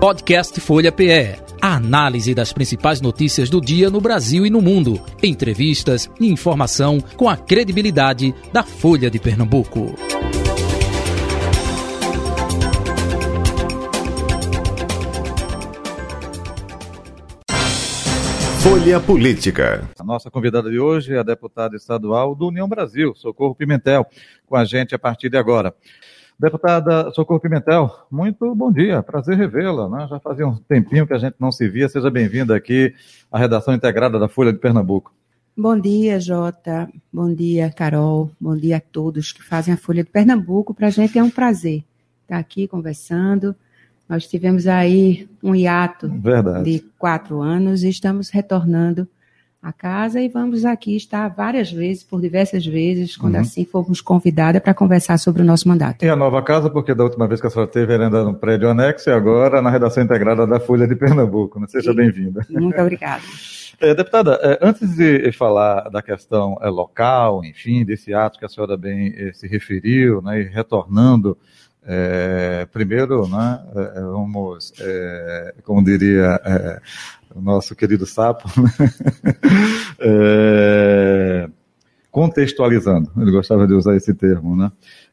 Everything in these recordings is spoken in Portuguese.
Podcast Folha PE. A análise das principais notícias do dia no Brasil e no mundo. Entrevistas e informação com a credibilidade da Folha de Pernambuco. Folha Política. A nossa convidada de hoje é a deputada estadual do União Brasil, Socorro Pimentel, com a gente a partir de agora. Deputada Socorro Pimentel, muito bom dia, prazer revê-la. Né? Já fazia um tempinho que a gente não se via. Seja bem-vinda aqui à redação integrada da Folha de Pernambuco. Bom dia, Jota. Bom dia, Carol. Bom dia a todos que fazem a Folha de Pernambuco. Para a gente é um prazer estar aqui conversando. Nós tivemos aí um hiato Verdade. de quatro anos e estamos retornando a casa e vamos aqui estar várias vezes, por diversas vezes, quando uhum. assim formos convidadas para conversar sobre o nosso mandato. E a nova casa, porque da última vez que a senhora teve era no prédio anexo e agora na redação integrada da Folha de Pernambuco. Né? Seja bem-vinda. Muito obrigada. É, deputada, é, antes de falar da questão é, local, enfim, desse ato que a senhora bem é, se referiu, né, e retornando é, primeiro, né, é, vamos, é, como diria o nosso querido Sapo, é, contextualizando, ele gostava de usar esse termo, né?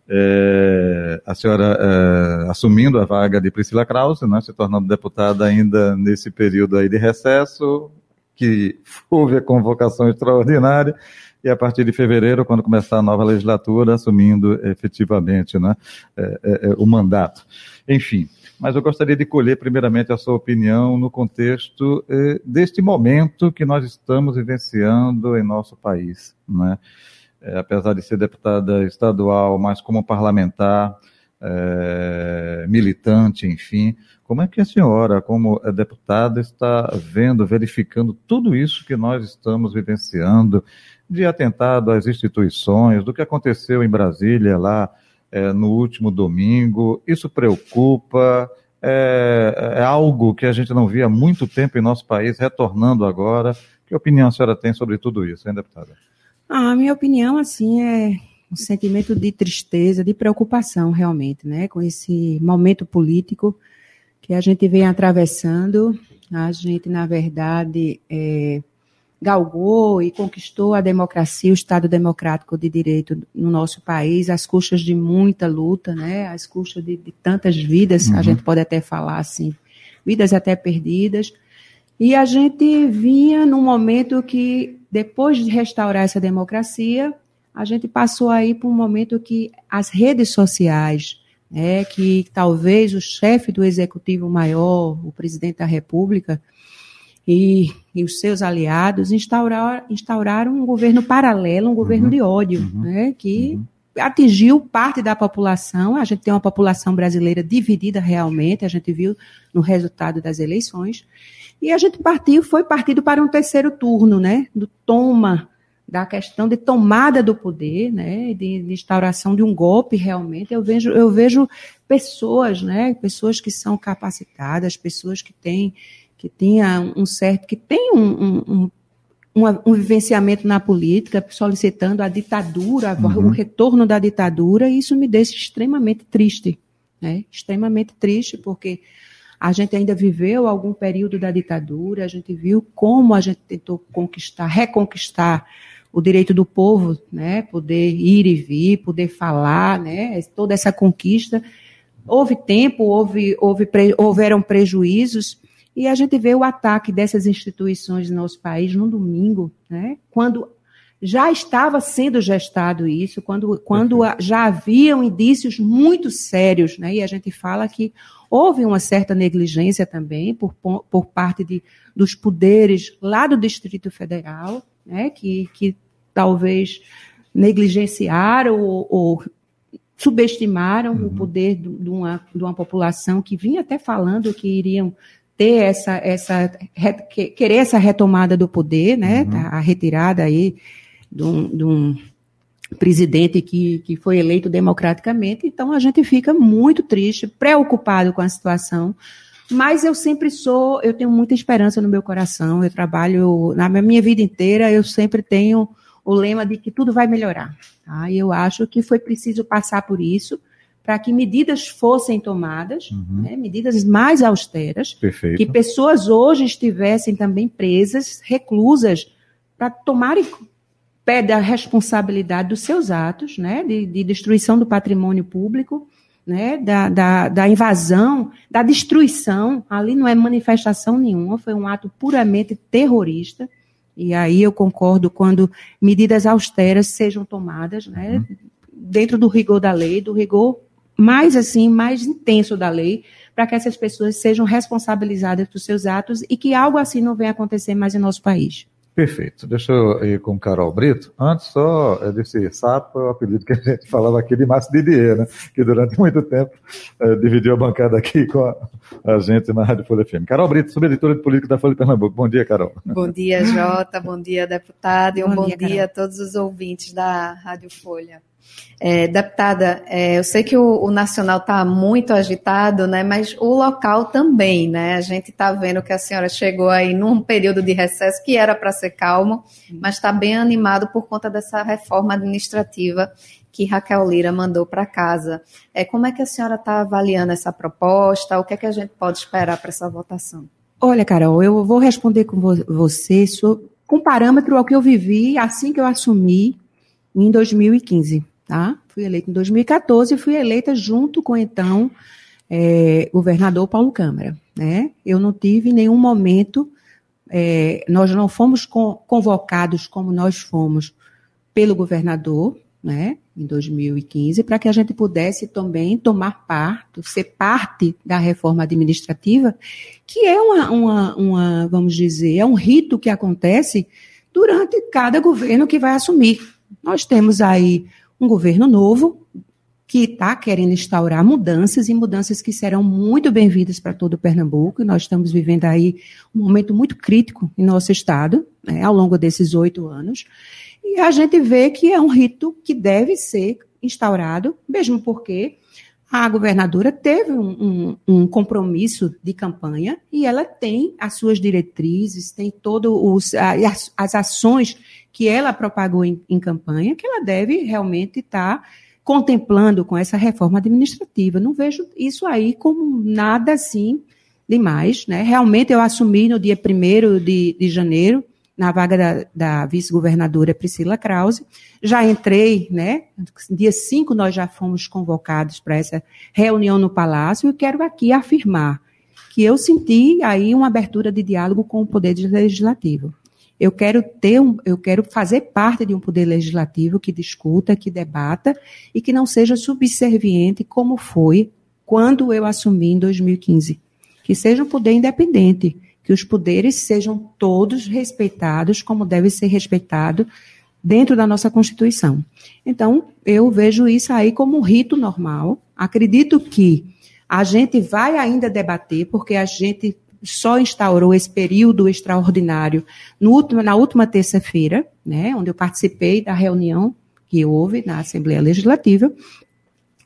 É, a senhora é, assumindo a vaga de Priscila Krause, né, se tornando deputada ainda nesse período aí de recesso, que houve a convocação extraordinária, e a partir de fevereiro, quando começar a nova legislatura, assumindo efetivamente né, é, é, é o mandato. Enfim, mas eu gostaria de colher primeiramente a sua opinião no contexto deste momento que nós estamos vivenciando em nosso país. Né? Apesar de ser deputada estadual, mas como parlamentar, militante, enfim, como é que a senhora, como deputada, está vendo, verificando tudo isso que nós estamos vivenciando, de atentado às instituições, do que aconteceu em Brasília lá é, no último domingo. Isso preocupa, é, é, algo que a gente não via há muito tempo em nosso país, retornando agora. Que opinião a senhora tem sobre tudo isso, hein, deputada? Ah, a minha opinião, assim, é um sentimento de tristeza, de preocupação, realmente, né, com esse momento político que a gente vem atravessando. A gente, na verdade, é, galgou e conquistou a democracia, o Estado democrático de direito no nosso país, às custas de muita luta, né? às custas de, de tantas vidas, uhum. a gente pode até falar assim, vidas até perdidas. E a gente vinha num momento que, depois de restaurar essa democracia, a gente passou aí por um momento que as redes sociais, né, que talvez o chefe do executivo maior, o presidente da República, e, e os seus aliados instaurar, instauraram um governo paralelo, um governo uhum, de ódio, uhum, né, que uhum. atingiu parte da população. A gente tem uma população brasileira dividida realmente, a gente viu no resultado das eleições. E a gente partiu, foi partido para um terceiro turno, né, do toma da questão de tomada do poder, né, de, de, instauração de um golpe realmente, eu vejo, eu vejo pessoas, né, pessoas que são capacitadas, pessoas que têm que tenha um certo, que tem um, um, um, um, vivenciamento na política, solicitando a ditadura, uhum. o retorno da ditadura, e isso me deixa extremamente triste, né? Extremamente triste, porque a gente ainda viveu algum período da ditadura, a gente viu como a gente tentou conquistar, reconquistar o direito do povo, né, poder ir e vir, poder falar, né, toda essa conquista. Houve tempo, houve, houve, houveram prejuízos, e a gente vê o ataque dessas instituições no nosso país no domingo, né, quando já estava sendo gestado isso, quando, quando já haviam indícios muito sérios, né, e a gente fala que houve uma certa negligência também por, por parte de, dos poderes lá do Distrito Federal, né, que, que talvez negligenciaram ou, ou subestimaram uhum. o poder de, de, uma, de uma população que vinha até falando que iriam ter essa, essa querer essa retomada do poder, né? Uhum. A retirada aí de um, de um, presidente que, que foi eleito democraticamente. Então a gente fica muito triste, preocupado com a situação. Mas eu sempre sou, eu tenho muita esperança no meu coração. Eu trabalho na minha vida inteira, eu sempre tenho o lema de que tudo vai melhorar. Tá? E eu acho que foi preciso passar por isso para que medidas fossem tomadas, uhum. né, medidas mais austeras, Perfeito. que pessoas hoje estivessem também presas, reclusas, para tomarem pé da responsabilidade dos seus atos, né, de, de destruição do patrimônio público, né, da, da, da, invasão, da destruição. Ali não é manifestação nenhuma, foi um ato puramente terrorista. E aí eu concordo quando medidas austeras sejam tomadas, né, uhum. dentro do rigor da lei, do rigor mais assim, mais intenso da lei, para que essas pessoas sejam responsabilizadas por seus atos e que algo assim não venha acontecer mais em nosso país. Perfeito. Deixa eu ir com Carol Brito. Antes, só é desse sapo, é o apelido que a gente falava aqui de Márcio Didier, né? que durante muito tempo é, dividiu a bancada aqui com a, a, gente na Rádio Folha FM. Carol Brito, subeditora de política da Folha de Pernambuco. Bom dia, Carol. Bom dia, Jota. Bom dia, deputado. E um bom, bom dia, dia a todos os ouvintes da Rádio Folha. É, deputada, é, eu sei que o, o nacional está muito agitado, né, mas o local também, né? A gente está vendo que a senhora chegou aí num período de recesso que era para ser calmo, mas está bem animado por conta dessa reforma administrativa que Raquel Lira mandou para casa. É, como é que a senhora está avaliando essa proposta? O que é que a gente pode esperar para essa votação? Olha, Carol, eu vou responder com você com parâmetro ao que eu vivi assim que eu assumi em 2015 tá? Fui eleita em 2014 e fui eleita junto com então é, governador Paulo Câmara, né? Eu não tive nenhum momento, é, nós não fomos convocados como nós fomos pelo governador, né? Em 2015, para que a gente pudesse também tomar parte, ser parte da reforma administrativa, que é uma, uma, uma vamos dizer, é um rito que acontece durante cada governo que vai assumir. Nós temos aí um governo novo que está querendo instaurar mudanças e mudanças que serão muito bem-vindas para todo o Pernambuco. Nós estamos vivendo aí um momento muito crítico em nosso estado, né, ao longo desses oito anos. E a gente vê que é um rito que deve ser instaurado, mesmo porque a governadora teve um, um, um, compromisso de campanha e ela tem as suas diretrizes, tem todas as, as ações que ela propagou em, em campanha, que ela deve realmente estar tá contemplando com essa reforma administrativa. Não vejo isso aí como nada assim demais. Né? Realmente eu assumi no dia 1 de, de janeiro na vaga da, da vice-governadora Priscila Krause. Já entrei, né? Dia 5 nós já fomos convocados para essa reunião no Palácio e quero aqui afirmar que eu senti aí uma abertura de diálogo com o Poder Legislativo. Eu quero ter um, eu quero fazer parte de um poder legislativo que discuta, que debata e que não seja subserviente como foi quando eu assumi em 2015. Que seja um poder independente, que os poderes sejam todos respeitados como deve ser respeitado dentro da nossa Constituição. Então, eu vejo isso aí como um rito normal. Acredito que a gente vai ainda debater, porque a gente só instaurou esse período extraordinário último, na última terça-feira, né, onde eu participei da reunião que houve na Assembleia Legislativa.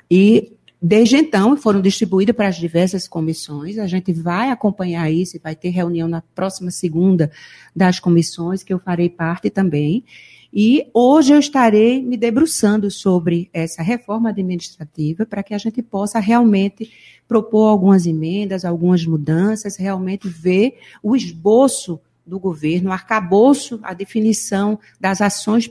E Desde então, foram distribuídas para as diversas comissões. A gente vai acompanhar isso, vai ter reunião na próxima segunda das comissões, que eu farei parte também. E hoje eu estarei me debruçando sobre essa reforma administrativa para que a gente possa realmente propor algumas emendas, algumas mudanças, realmente ver o esboço do governo, o arcabouço, a definição das ações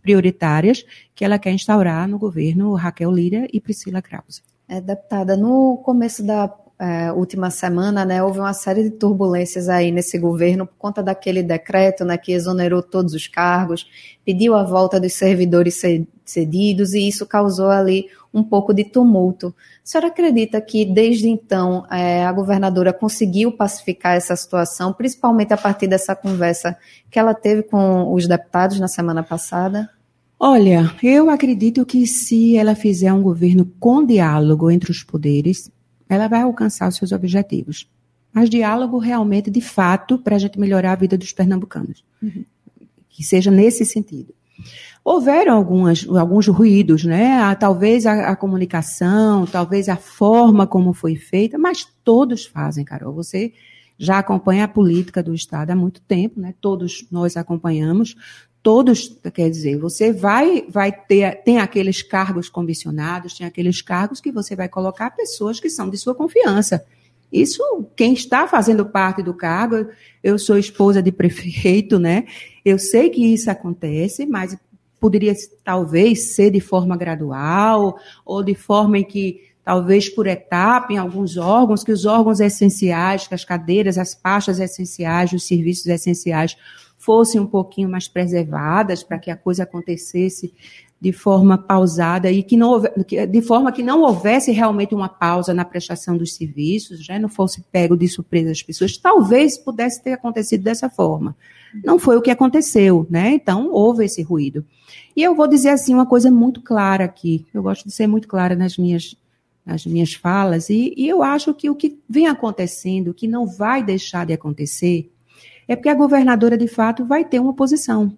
prioritárias que ela quer instaurar no governo Raquel Lira e Priscila Krause. É, deputada, no começo da é, última semana, né, houve uma série de turbulências aí nesse governo por conta daquele decreto, né, que exonerou todos os cargos, pediu a volta dos servidores cedidos e isso causou ali um pouco de tumulto. A senhora acredita que desde então é, a governadora conseguiu pacificar essa situação, principalmente a partir dessa conversa que ela teve com os deputados na semana passada? Olha, eu acredito que se ela fizer um governo com diálogo entre os poderes, ela vai alcançar os seus objetivos. Mas diálogo realmente, de fato, para a gente melhorar a vida dos pernambucanos. Uhum. Que seja nesse sentido. Houveram algumas, alguns ruídos, né? Ah, talvez a, a, comunicação, talvez a forma como foi feita, mas todos fazem, Carol. Você já acompanha a política do Estado há muito tempo, né? Todos nós acompanhamos todos, quer dizer, você vai, vai ter, tem aqueles cargos comissionados, tem aqueles cargos que você vai colocar pessoas que são de sua confiança. Isso, quem está fazendo parte do cargo, eu sou esposa de prefeito, né? Eu sei que isso acontece, mas poderia talvez ser de forma gradual, ou de forma em que, talvez por etapa, em alguns órgãos, que os órgãos essenciais, que as cadeiras, as pastas essenciais, os serviços essenciais fossem um pouquinho mais preservadas para que a coisa acontecesse de forma pausada e que não de forma que não houvesse realmente uma pausa na prestação dos serviços, já não fosse pego de surpresa as pessoas, talvez pudesse ter acontecido dessa forma. Não foi o que aconteceu, né? Então houve esse ruído. E eu vou dizer assim uma coisa muito clara aqui. Eu gosto de ser muito clara nas minhas nas minhas falas e, e eu acho que o que vem acontecendo, que não vai deixar de acontecer, é porque a governadora, de fato, vai ter uma oposição.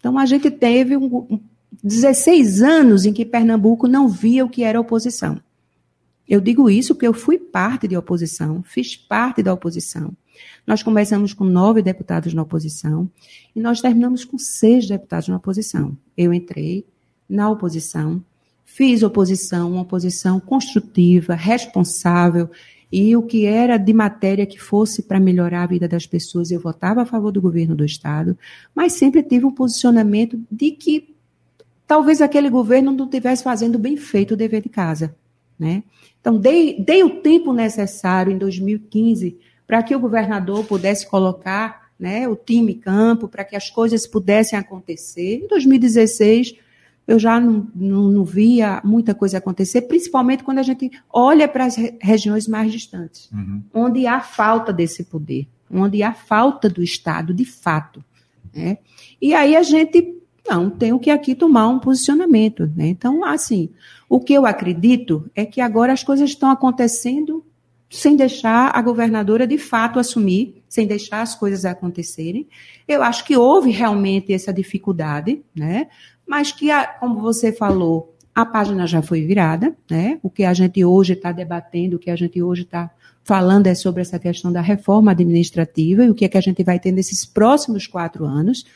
Então, a gente teve um, um 16 anos em que Pernambuco não via o que era oposição. Eu digo isso porque eu fui parte de oposição, fiz parte da oposição. Nós começamos com nove deputados na oposição e nós terminamos com seis deputados na oposição. Eu entrei na oposição, fiz oposição, uma oposição construtiva, responsável, e o que era de matéria que fosse para melhorar a vida das pessoas, eu votava a favor do governo do Estado, mas sempre tive um posicionamento de que talvez aquele governo não estivesse fazendo bem feito o dever de casa. Né? Então, dei, dei o tempo necessário em 2015 para que o governador pudesse colocar né, o time em campo, para que as coisas pudessem acontecer. Em 2016, eu já não, não, não, via muita coisa acontecer, principalmente quando a gente olha para as regiões mais distantes, uhum. onde há falta desse poder, onde há falta do Estado, de fato. Né? E aí a gente, não, tem que aqui tomar um posicionamento. Né? Então, assim, o que eu acredito é que agora as coisas estão acontecendo sem deixar a governadora de fato assumir, sem deixar as coisas acontecerem. Eu acho que houve realmente essa dificuldade, né? mas que, como você falou, a página já foi virada, né? O que a gente hoje está debatendo, o que a gente hoje está falando é sobre essa questão da reforma administrativa e o que é que a gente vai ter nesses próximos quatro anos.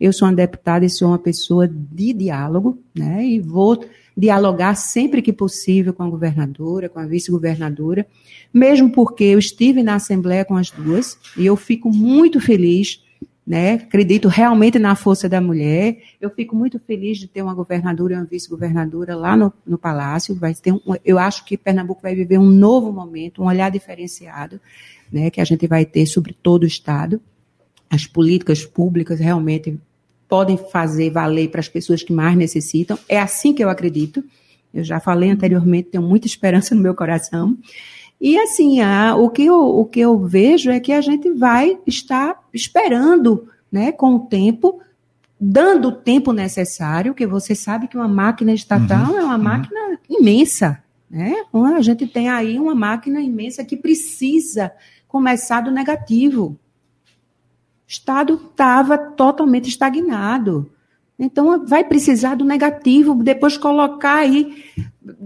Eu sou uma deputada e sou uma pessoa de diálogo, né? E vou dialogar sempre que possível com a governadora, com a vice-governadora, mesmo porque eu estive na Assembleia com as duas e eu fico muito feliz né? Acredito realmente na força da mulher. Eu fico muito feliz de ter uma governadora e uma vice-governadora lá no, no Palácio. Vai ter um, eu acho que Pernambuco vai viver um novo momento, um olhar diferenciado, né? Que a gente vai ter sobre todo o Estado. As políticas públicas realmente podem fazer valer para as pessoas que mais necessitam. É assim que eu acredito. Eu já falei anteriormente, tenho muita esperança no meu coração. E assim, a, o, que eu, o que eu vejo é que a gente vai estar esperando, né, com o tempo, dando o tempo necessário, que você sabe que uma máquina estatal uhum, é uma uhum. máquina imensa, né? A gente tem aí uma máquina imensa que precisa começar do negativo. Estado estava totalmente estagnado. Então, vai precisar do negativo, depois colocar aí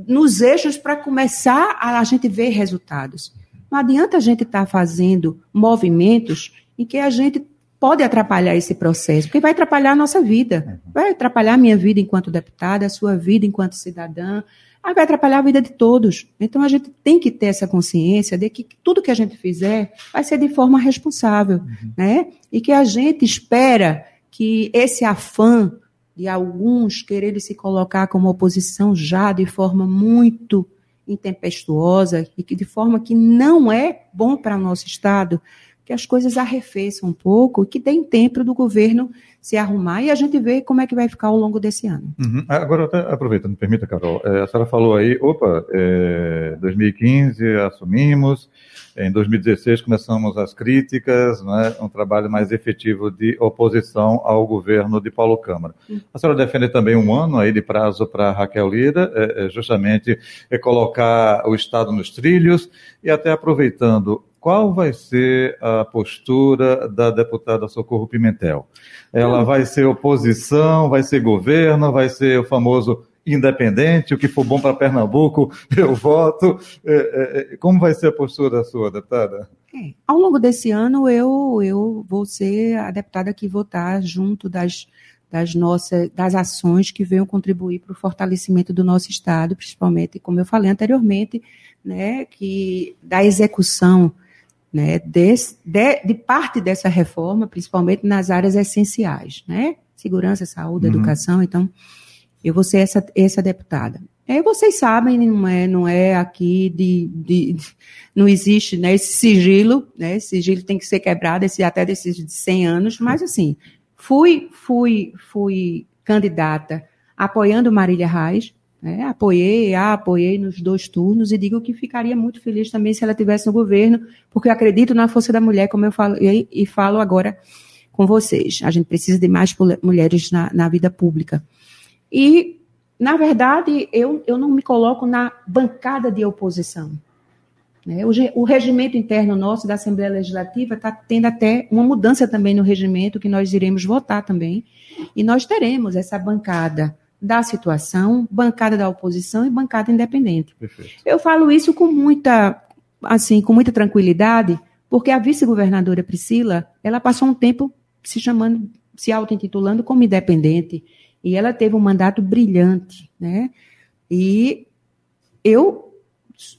nos eixos para começar a, a gente ver resultados. Não adianta a gente estar tá fazendo movimentos em que a gente pode atrapalhar esse processo, porque vai atrapalhar a nossa vida. Vai atrapalhar a minha vida enquanto deputada, a sua vida enquanto cidadã, aí vai atrapalhar a vida de todos. Então a gente tem que ter essa consciência de que tudo que a gente fizer vai ser de forma responsável, uhum. né? E que a gente espera que esse afã de alguns quererem se colocar como oposição já de forma muito intempestuosa e que de forma que não é bom para o nosso Estado, que as coisas arrefeçam um pouco, que tem tempo do governo se arrumar e a gente vê como é que vai ficar ao longo desse ano. Uhum. Agora, até aproveitando, permita, Carol, é, a senhora falou aí, opa, é, 2015 assumimos, em 2016 começamos as críticas, né, um trabalho mais efetivo de oposição ao governo de Paulo Câmara. A senhora defende também um ano aí de prazo para Raquel Lira, é, justamente é colocar o Estado nos trilhos e até aproveitando qual vai ser a postura da deputada Socorro Pimentel? Ela vai ser oposição, vai ser governo, vai ser o famoso independente, o que for bom para Pernambuco, eu voto. É, é, é, como vai ser a postura sua, deputada? É. Ao longo desse ano, eu, eu vou ser a deputada que votar junto das, das nossas das ações que venham contribuir para o fortalecimento do nosso Estado, principalmente, como eu falei anteriormente, né, que da execução né, de, de, parte dessa reforma, principalmente nas áreas essenciais, né? Segurança, saúde, uhum. educação. Então, eu vou ser essa, essa deputada. É, vocês sabem, não é, não é aqui de, de, não existe né, esse sigilo, né? Esse sigilo tem que ser quebrado, esse, até desses de 100 anos, mas assim, fui, fui, fui candidata apoiando Marília Reis, né? Apoiei, a apoiei nos dois turnos e digo que ficaria muito feliz também se ela tivesse no governo, porque eu acredito na força da mulher, como eu falo e, e falo agora com vocês. A gente precisa de mais mulheres na, na vida pública. E, na verdade, eu, eu não me coloco na bancada de oposição. Né? O, o regimento interno nosso da Assembleia Legislativa está tendo até uma mudança também no regimento, que nós iremos votar também, e nós teremos essa bancada da situação, bancada da oposição e bancada independente. Perfeito. Eu falo isso com muita, assim, com muita tranquilidade, porque a vice-governadora Priscila, ela passou um tempo se chamando, se auto-intitulando como independente, e ela teve um mandato brilhante, né? E eu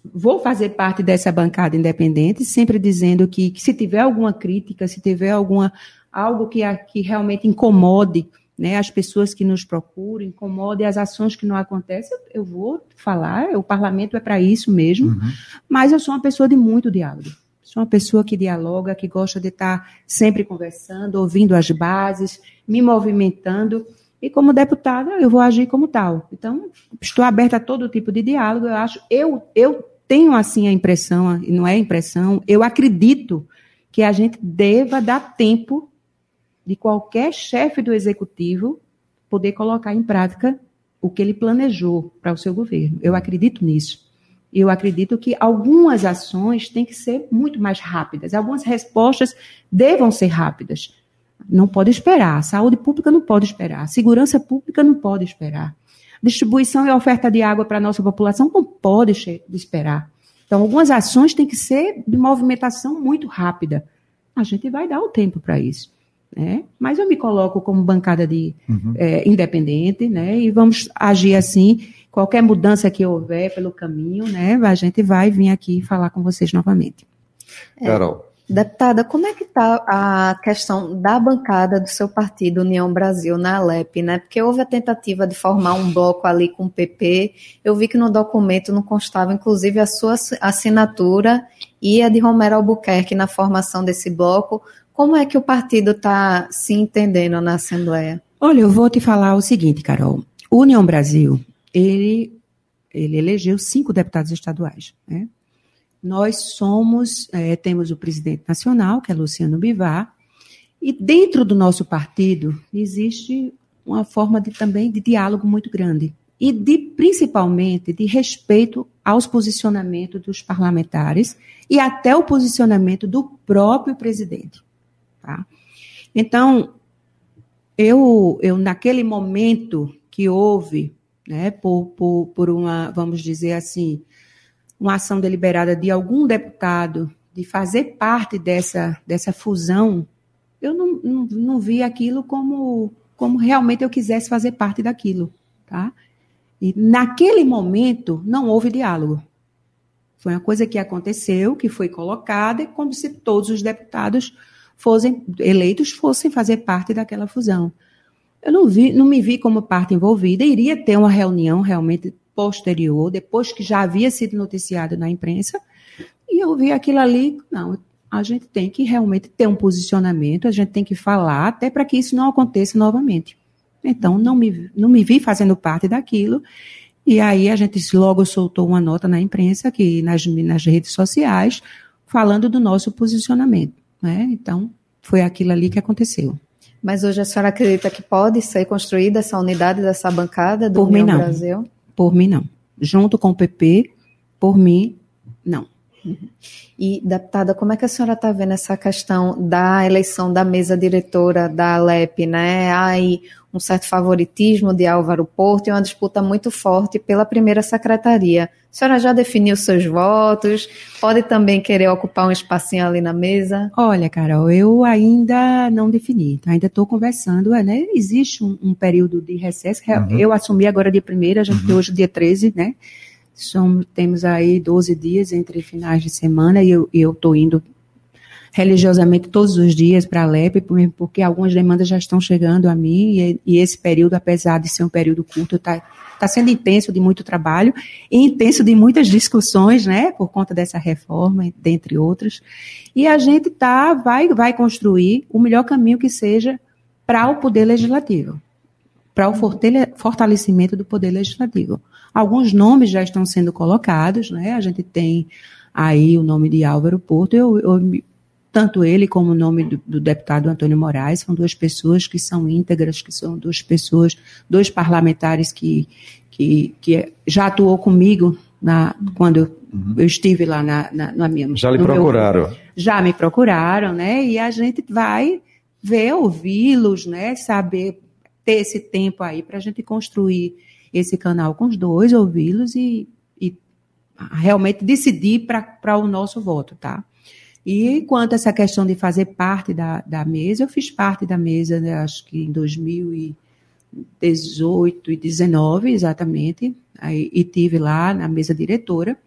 vou fazer parte dessa bancada independente, sempre dizendo que, que se tiver alguma crítica, se tiver alguma algo que, que realmente incomode né, as pessoas que nos procuram, incomodem as ações que não acontecem, eu vou falar, o parlamento é para isso mesmo, uhum. mas eu sou uma pessoa de muito diálogo. Sou uma pessoa que dialoga, que gosta de estar sempre conversando, ouvindo as bases, me movimentando. E como deputada, eu vou agir como tal. Então, estou aberta a todo tipo de diálogo. Eu acho, eu, eu tenho assim a impressão, e não é impressão, eu acredito que a gente deva dar tempo de qualquer chefe do executivo poder colocar em prática o que ele planejou para o seu governo. Eu acredito nisso. Eu acredito que algumas ações têm que ser muito mais rápidas, algumas respostas devam ser rápidas. Não pode esperar. A saúde pública não pode esperar. A segurança pública não pode esperar. Distribuição e oferta de água para a nossa população não pode esperar. Então, algumas ações têm que ser de movimentação muito rápida. A gente vai dar o tempo para isso. Né? Mas eu me coloco como bancada de uhum. é, independente, né? E vamos agir assim. Qualquer mudança que houver pelo caminho, né? A gente vai vir aqui falar com vocês novamente. É, Carol. Deputada, como é que está a questão da bancada do seu partido União Brasil na Alep, né? Porque houve a tentativa de formar um bloco ali com o PP. Eu vi que no documento não constava, inclusive, a sua assinatura e a de Romero Albuquerque na formação desse bloco. Como é que o partido está se entendendo na Assembleia? Olha, eu vou te falar o seguinte, Carol. União Brasil, ele, ele elegeu cinco deputados estaduais. Né? Nós somos, é, temos o presidente nacional, que é Luciano Bivar, e dentro do nosso partido existe uma forma de, também de diálogo muito grande e de principalmente de respeito aos posicionamentos dos parlamentares e até o posicionamento do próprio presidente. Tá? Então, eu, eu, naquele momento que houve, né, por, por, por uma, vamos dizer assim, uma ação deliberada de algum deputado de fazer parte dessa, dessa fusão, eu não, não, não vi aquilo como, como realmente eu quisesse fazer parte daquilo. Tá? E naquele momento não houve diálogo. Foi uma coisa que aconteceu, que foi colocada, como se todos os deputados fossem eleitos fossem fazer parte daquela fusão. Eu não, vi, não me vi como parte envolvida, iria ter uma reunião realmente posterior, depois que já havia sido noticiado na imprensa, e eu vi aquilo ali, não, a gente tem que realmente ter um posicionamento, a gente tem que falar, até para que isso não aconteça novamente. Então, não me, não me vi fazendo parte daquilo, e aí a gente logo soltou uma nota na imprensa, aqui nas, nas redes sociais, falando do nosso posicionamento. Né? Então, foi aquilo ali que aconteceu. Mas hoje a senhora acredita que pode ser construída essa unidade dessa bancada do por União mim, não. Brasil? Por mim, não. Junto com o PP, por mim, não. E, deputada, como é que a senhora está vendo essa questão da eleição da mesa diretora da Alep, né? Há aí um certo favoritismo de Álvaro Porto e uma disputa muito forte pela primeira secretaria. A senhora já definiu seus votos? Pode também querer ocupar um espacinho ali na mesa? Olha, Carol, eu ainda não defini, ainda estou conversando, né? Existe um, um, período de recesso. Uhum. Eu assumi agora dia 1 a gente uhum. tem hoje dia 13, né? Somos, temos aí 12 dias entre finais de semana e eu estou indo religiosamente todos os dias para a LEP, porque algumas demandas já estão chegando a mim e, e esse período, apesar de ser um período curto, está tá sendo intenso de muito trabalho e intenso de muitas discussões, né, por conta dessa reforma, dentre outras. E a gente tá, vai, vai construir o melhor caminho que seja para o poder legislativo, para o fortalecimento do poder legislativo. Alguns nomes já estão sendo colocados, né? A gente tem aí o nome de Álvaro Porto. Eu, eu tanto ele como o nome do, do, deputado Antônio Moraes são duas pessoas que são íntegras, que são duas pessoas, dois parlamentares que, que, que já atuou comigo na, quando eu, uhum. eu estive lá na, na, na minha. Já lhe procuraram? Meu, já me procuraram, né? E a gente vai ver, ouvi-los, né? Saber ter esse tempo aí para a gente construir esse canal com os dois, ouvi-los e, e realmente decidir para o nosso voto, tá? E quanto a essa questão de fazer parte da, da mesa, eu fiz parte da mesa, né, acho que em 2018 e 2019, exatamente, aí, e tive lá na mesa diretora.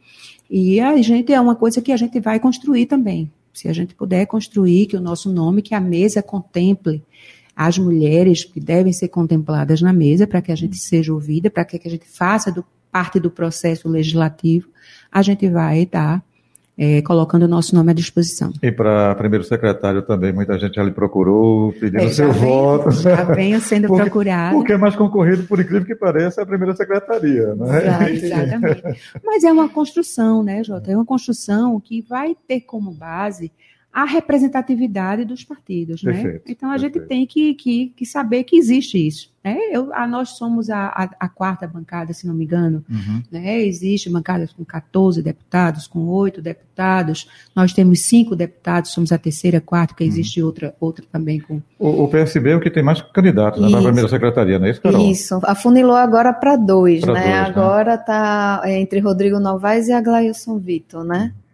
E a gente é uma coisa que a gente vai construir também. Se a gente puder construir que o nosso nome, que a mesa contemple as mulheres que devem ser contempladas na mesa para que a gente seja ouvida, para que a gente faça do, parte do processo legislativo, a gente vai estar é, colocando o nosso nome à disposição. E para primeiro secretário também, muita gente já lhe procurou, pedindo é, seu venho, voto. Já venho sendo porque, procurado. Porque é mais concorrido, por incrível que pareça, é a primeira secretaria, não é? exatamente. Mas é uma construção, né, Jota? É uma construção que vai ter como base a representatividade dos partidos, né? perfeito, né? Então a perfeito. gente tem que, que, que, saber que existe isso. Né? Eu, a, nós somos a, a, a, quarta bancada, se não me engano. Uhum. Né? Existe bancadas com 14 deputados, com 8 deputados. Nós temos cinco deputados, somos a terceira, quarta, que existe uhum. outra, outra também com. O, o, PSB é o que tem mais candidatos né, para a primeira secretaria, não é isso, Carol? Isso, afunilou agora para dois, né? Dois, né? Agora está entre Rodrigo Novaes e Aglailson Vitor, né? Uhum.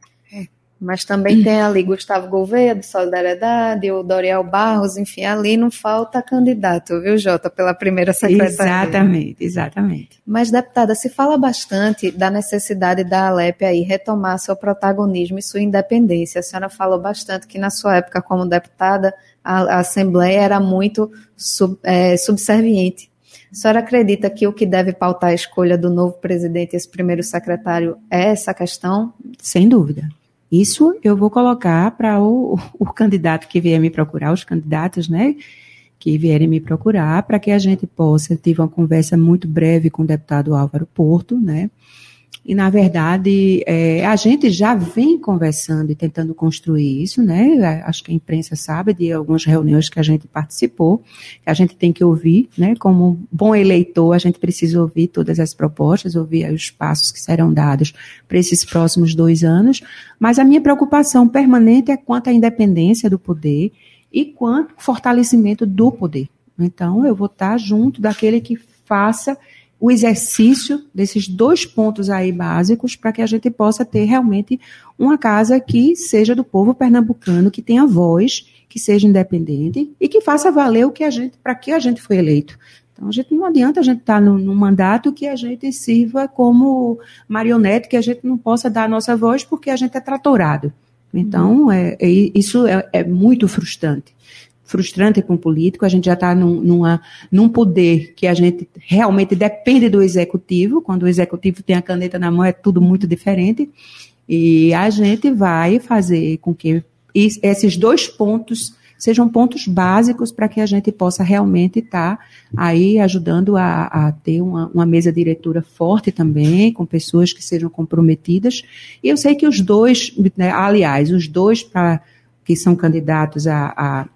Mas também tem ali Gustavo Gouveia, do Solidariedade, o Doriel Barros, enfim, ali não falta candidato, viu, Jota, pela primeira secretaria. Exatamente, exatamente. Mas, deputada, se fala bastante da necessidade da Alep aí retomar seu protagonismo e sua independência. A senhora falou bastante que na sua época como deputada, a, a Assembleia era muito sub, é, subserviente. A senhora acredita que o que deve pautar a escolha do novo presidente e esse primeiro secretário é essa questão? Sem dúvida. Isso eu vou colocar para o, o candidato que vier me procurar, os candidatos, né? que vierem me procurar, para que a gente possa. Tive uma conversa muito breve com o deputado Álvaro Porto, né? E, na verdade, é, a gente já vem conversando e tentando construir isso, né? Acho que a imprensa sabe de algumas reuniões que a gente participou, que a gente tem que ouvir, né? Como bom eleitor, a gente precisa ouvir todas as propostas, ouvir os passos que serão dados para esses próximos dois anos. Mas a minha preocupação permanente é quanto à independência do poder e quanto ao fortalecimento do poder. Então, eu vou estar junto daquele que faça o exercício desses dois pontos aí básicos para que a gente possa ter realmente uma casa que seja do povo pernambucano, que tenha voz, que seja independente e que faça valer o que a gente, para que a gente foi eleito. Então, a gente não adianta a gente estar tá num, mandato que a gente sirva como marionete, que a gente não possa dar a nossa voz porque a gente é tratorado. Então, é, é isso é, é, muito frustrante frustrante para um político, a gente já está num, numa, num poder que a gente realmente depende do executivo, quando o executivo tem a caneta na mão é tudo muito diferente, e a gente vai fazer com que esses dois pontos sejam pontos básicos para que a gente possa realmente estar tá aí ajudando a, a ter uma, uma, mesa diretora forte também, com pessoas que sejam comprometidas. E eu sei que os dois, né, aliás, os dois pra, que são candidatos a, a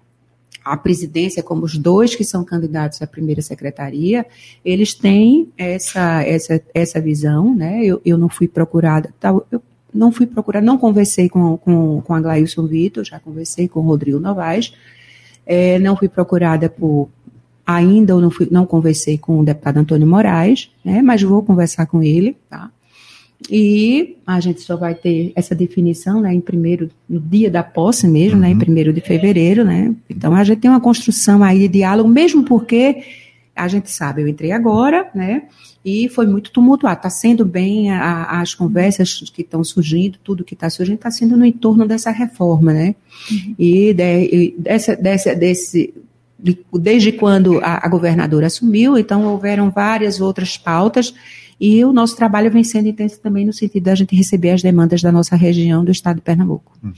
a presidência, como os dois que são candidatos à primeira secretaria, eles têm essa, essa, essa visão, né? Eu, eu não fui procurada, tal, eu, não fui procurar, não conversei com, com, com a Glailson Vitor, já conversei com o Rodrigo Novaes, é, não fui procurada por, ainda eu não, fui, não conversei com o deputado Antônio Moraes, né, mas vou conversar com ele, tá? E a gente só vai ter essa definição, né, em primeiro, no dia da posse mesmo, uhum. né, em uhum. primeiro de fevereiro, né? Então a gente tem uma construção aí de diálogo, mesmo porque a gente sabe, eu entrei agora, né? E foi muito tumultuado. Está sendo bem a, as conversas que estão surgindo, tudo que está surgindo, está sendo no entorno dessa reforma, né? Uhum. E, de, e dessa, dessa, desse, desde quando a, a governadora assumiu, então houveram várias outras pautas e o nosso trabalho vem sendo intenso também no sentido da gente receber as demandas da nossa região do estado de Pernambuco. Uhum.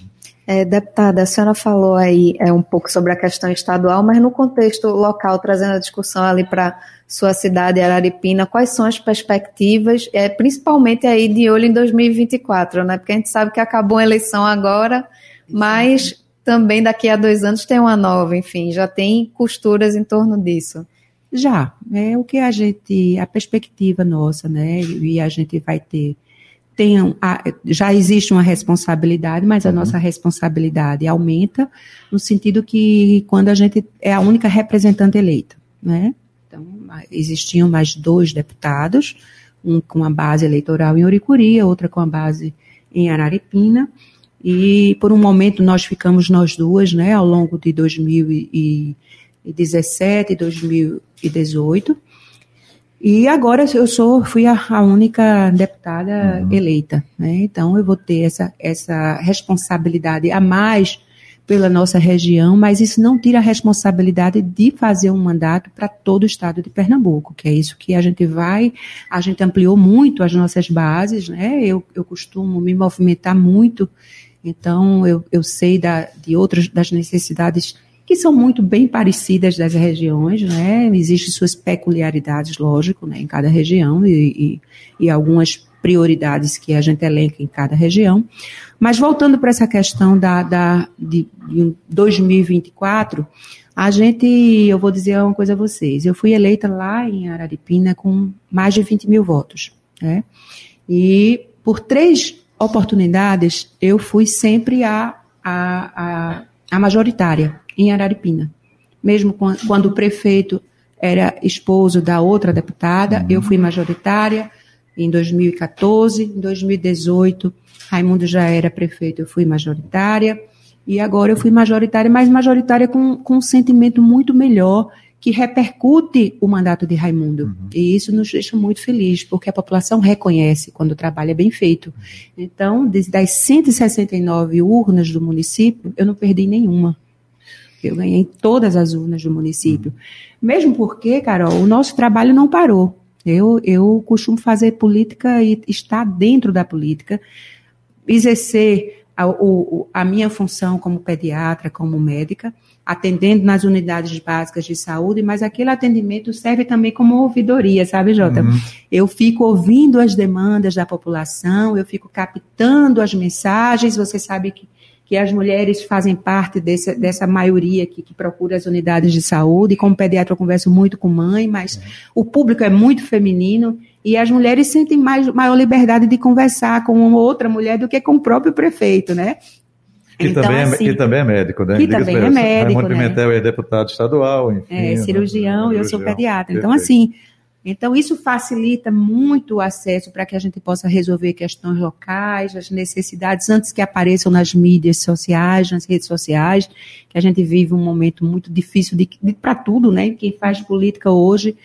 É, deputada, a senhora falou aí é, um pouco sobre a questão estadual, mas no contexto local, trazendo a discussão ali para sua cidade, Araripina, quais são as perspectivas, é, principalmente aí de olho em 2024, né? Porque a gente sabe que acabou a eleição agora, mas também daqui a dois anos tem uma nova, enfim, já tem costuras em torno disso. Já, é o que a gente, a perspectiva nossa, né, e a gente vai ter, tem, a, já existe uma responsabilidade, mas a uhum. nossa responsabilidade aumenta no sentido que quando a gente é a única representante eleita, né, então existiam mais dois deputados, um com a base eleitoral em Oricuri, outra com a base em Araripina, e por um momento nós ficamos nós duas, né, ao longo de 2017 e 2018. E agora eu sou, fui a, a única deputada uhum. eleita, né? Então eu vou ter essa, essa responsabilidade a mais pela nossa região, mas isso não tira a responsabilidade de fazer um mandato para todo o estado de Pernambuco, que é isso que a gente vai, a gente ampliou muito as nossas bases, né? Eu, eu costumo me movimentar muito então, eu, eu sei da, de outras das necessidades que são muito bem parecidas das regiões, né? Existem suas peculiaridades, lógico, né, em cada região e, e, e algumas prioridades que a gente elenca em cada região. Mas voltando para essa questão da, da, de, de 2024, a gente, eu vou dizer uma coisa a vocês, eu fui eleita lá em Araripina com mais de 20 mil votos, né? E por três oportunidades, eu fui sempre a, a, a, a majoritária em Araripina. Mesmo quando, o prefeito era esposo da outra deputada, uhum. eu fui majoritária em 2014, em 2018, Raimundo já era prefeito, eu fui majoritária, e agora eu fui majoritária, mas majoritária com, com um sentimento muito melhor que repercute o mandato de Raimundo. Uhum. E isso nos deixa muito felizes, porque a população reconhece quando o trabalho é bem feito. Então, das 169 urnas do município, eu não perdi nenhuma. Eu ganhei todas as urnas do município. Uhum. Mesmo porque, Carol, o nosso trabalho não parou. Eu, eu costumo fazer política e estar dentro da política, exercer a, o, a minha função como pediatra, como médica, atendendo nas unidades básicas de saúde, mas aquele atendimento serve também como ouvidoria, sabe, Jota? Uhum. Eu fico ouvindo as demandas da população, eu fico captando as mensagens, você sabe que que as mulheres fazem parte desse, dessa maioria que, que procura as unidades de saúde. E como pediatra, eu converso muito com mãe, mas o público é muito feminino e as mulheres sentem mais, maior liberdade de conversar com outra mulher do que com o próprio prefeito, né? Que, então, também, é, assim, que também é médico, né? Que também é médico, Raimundo né? Pimentel é deputado estadual, enfim. É, cirurgião, né? eu sou pediatra. Então, assim, então, isso facilita muito o acesso para que a gente possa resolver questões locais, as necessidades antes que apareçam nas mídias sociais, nas redes sociais, que a gente vive um momento muito difícil para tudo, né? Quem faz política hoje,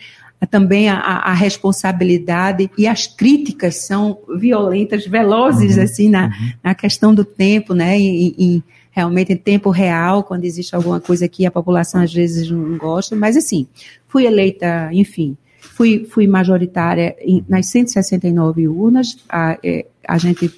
também a, a, responsabilidade e as críticas são violentas, velozes, uhum, assim, na, uhum. na questão do tempo, né? E, e, realmente em tempo real, quando existe alguma coisa que a população às vezes não gosta, mas assim, fui eleita, enfim, Fui, fui majoritária em, nas 169 urnas. A, é, a gente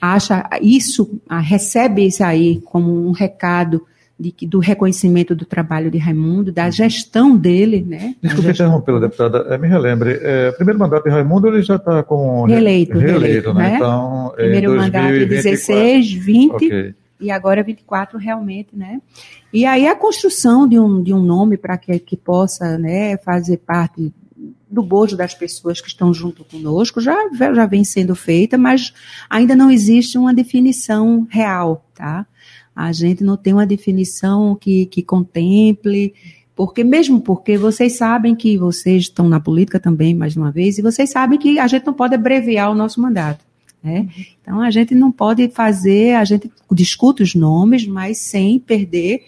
acha isso, recebe isso aí como um recado de, do reconhecimento do trabalho de Raimundo, da gestão dele, né? Desculpe interromper, deputada, é, me relembre, é, primeiro mandato de Raimundo ele já está com... Reeleito, reeleito, né? né? Então, primeiro mandato de 16, 20... Okay e agora 24 realmente, né? E aí a construção de um, de um nome para que, que possa né, fazer parte do bojo das pessoas que estão junto conosco já, já vem sendo feita, mas ainda não existe uma definição real, tá? A gente não tem uma definição que, que contemple, porque mesmo porque vocês sabem que vocês estão na política também, mais uma vez, e vocês sabem que a gente não pode abreviar o nosso mandato. Né? Então a gente não pode fazer, a gente discute os nomes, mas sem perder,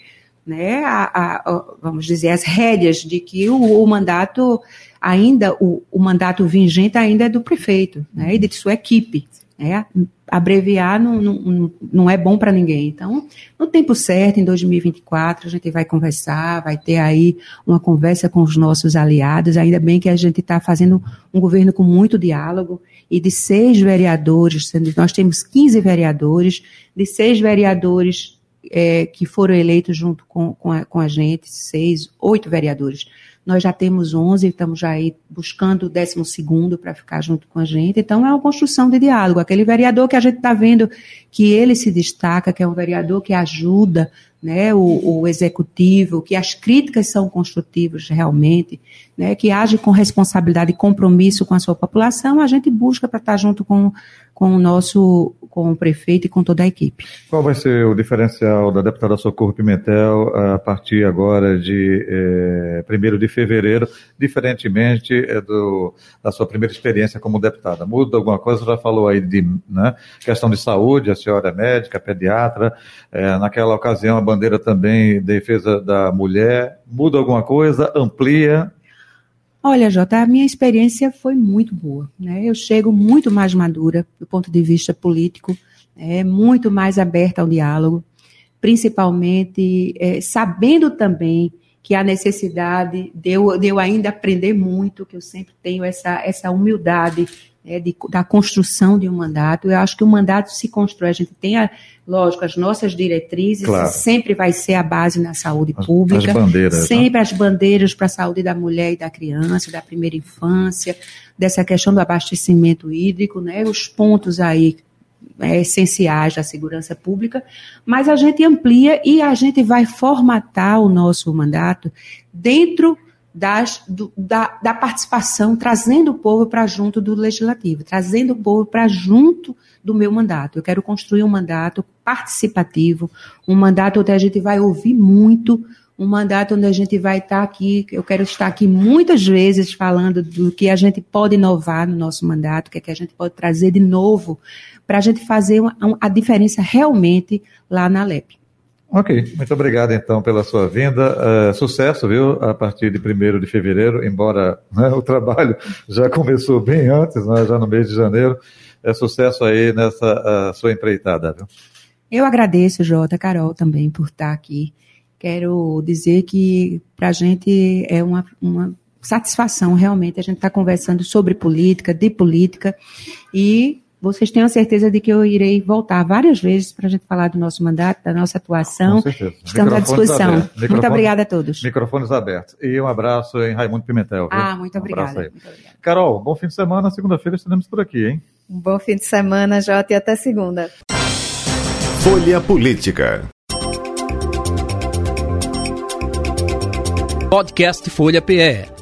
né, a, a, vamos dizer, as rédeas de que o, o mandato ainda, o, o, mandato vigente ainda é do prefeito, né, e de sua equipe. Né? Abreviar não, não, não é bom para ninguém. Então, no tempo certo, em 2024, a gente vai conversar, vai ter aí uma conversa com os nossos aliados. Ainda bem que a gente está fazendo um governo com muito diálogo e de seis vereadores, nós temos 15 vereadores, de seis vereadores é, que foram eleitos junto com, com, a, com a gente, seis, oito vereadores nós já temos 11, estamos já aí buscando o 12 para ficar junto com a gente. Então, é uma construção de diálogo. Aquele vereador que a gente está vendo que ele se destaca, que é um vereador que ajuda né, o, o, executivo, que as críticas são construtivas realmente, né, que age com responsabilidade e compromisso com a sua população, a gente busca para estar junto com, com o nosso, com o prefeito e com toda a equipe. Qual vai ser o diferencial da deputada Socorro Pimentel a partir agora de é, eh, 1 de fevereiro, diferentemente é, do, da sua primeira experiência como deputada? Muda alguma coisa? Já falou aí de né, questão de saúde, a senhora é médica, pediatra, é, naquela ocasião a bandeira também defesa da mulher, muda alguma coisa, amplia? Olha, Jota, a minha experiência foi muito boa. Né? Eu chego muito mais madura do ponto de vista político, é, muito mais aberta ao diálogo, principalmente é, sabendo também que a necessidade de eu, de eu ainda aprender muito, que eu sempre tenho essa, essa humildade né, de, da construção de um mandato. Eu acho que o mandato se constrói, a gente tem, a, lógico, as nossas diretrizes, claro. sempre vai ser a base na saúde as, pública, as bandeiras, né? sempre né? as bandeiras para a saúde da mulher e da criança, da primeira infância, dessa questão do abastecimento hídrico, né, os pontos aí é, essenciais da segurança pública, mas a gente amplia e a gente vai formatar o nosso mandato dentro das, do, da, da, participação, trazendo o povo para junto do legislativo, trazendo o povo para junto do meu mandato. Eu quero construir um mandato participativo, um mandato onde a gente vai ouvir muito, um mandato onde a gente vai estar aqui, eu quero estar aqui muitas vezes falando do que a gente pode inovar no nosso mandato, o que, é que a gente pode trazer de novo, para a gente fazer uma, a diferença realmente lá na LEP. Ok, muito obrigado então pela sua vinda. Uh, sucesso, viu, a partir de 1 de fevereiro, embora né, o trabalho já começou bem antes, né, já no mês de janeiro. É sucesso aí nessa uh, sua empreitada, viu? Eu agradeço, Jota, Carol, também por estar aqui. Quero dizer que para a gente é uma, uma satisfação realmente a gente estar tá conversando sobre política, de política e vocês tenham certeza de que eu irei voltar várias vezes para a gente falar do nosso mandato, da nossa atuação. Com certeza. Estamos à disposição. Muito obrigada a todos. Microfones abertos. E um abraço em Raimundo Pimentel. Viu? Ah, muito, um obrigada, muito obrigada. Carol, bom fim de semana. Segunda-feira estaremos por aqui, hein? Um bom fim de semana, Jota, e até segunda. Folha Política. Podcast Folha PE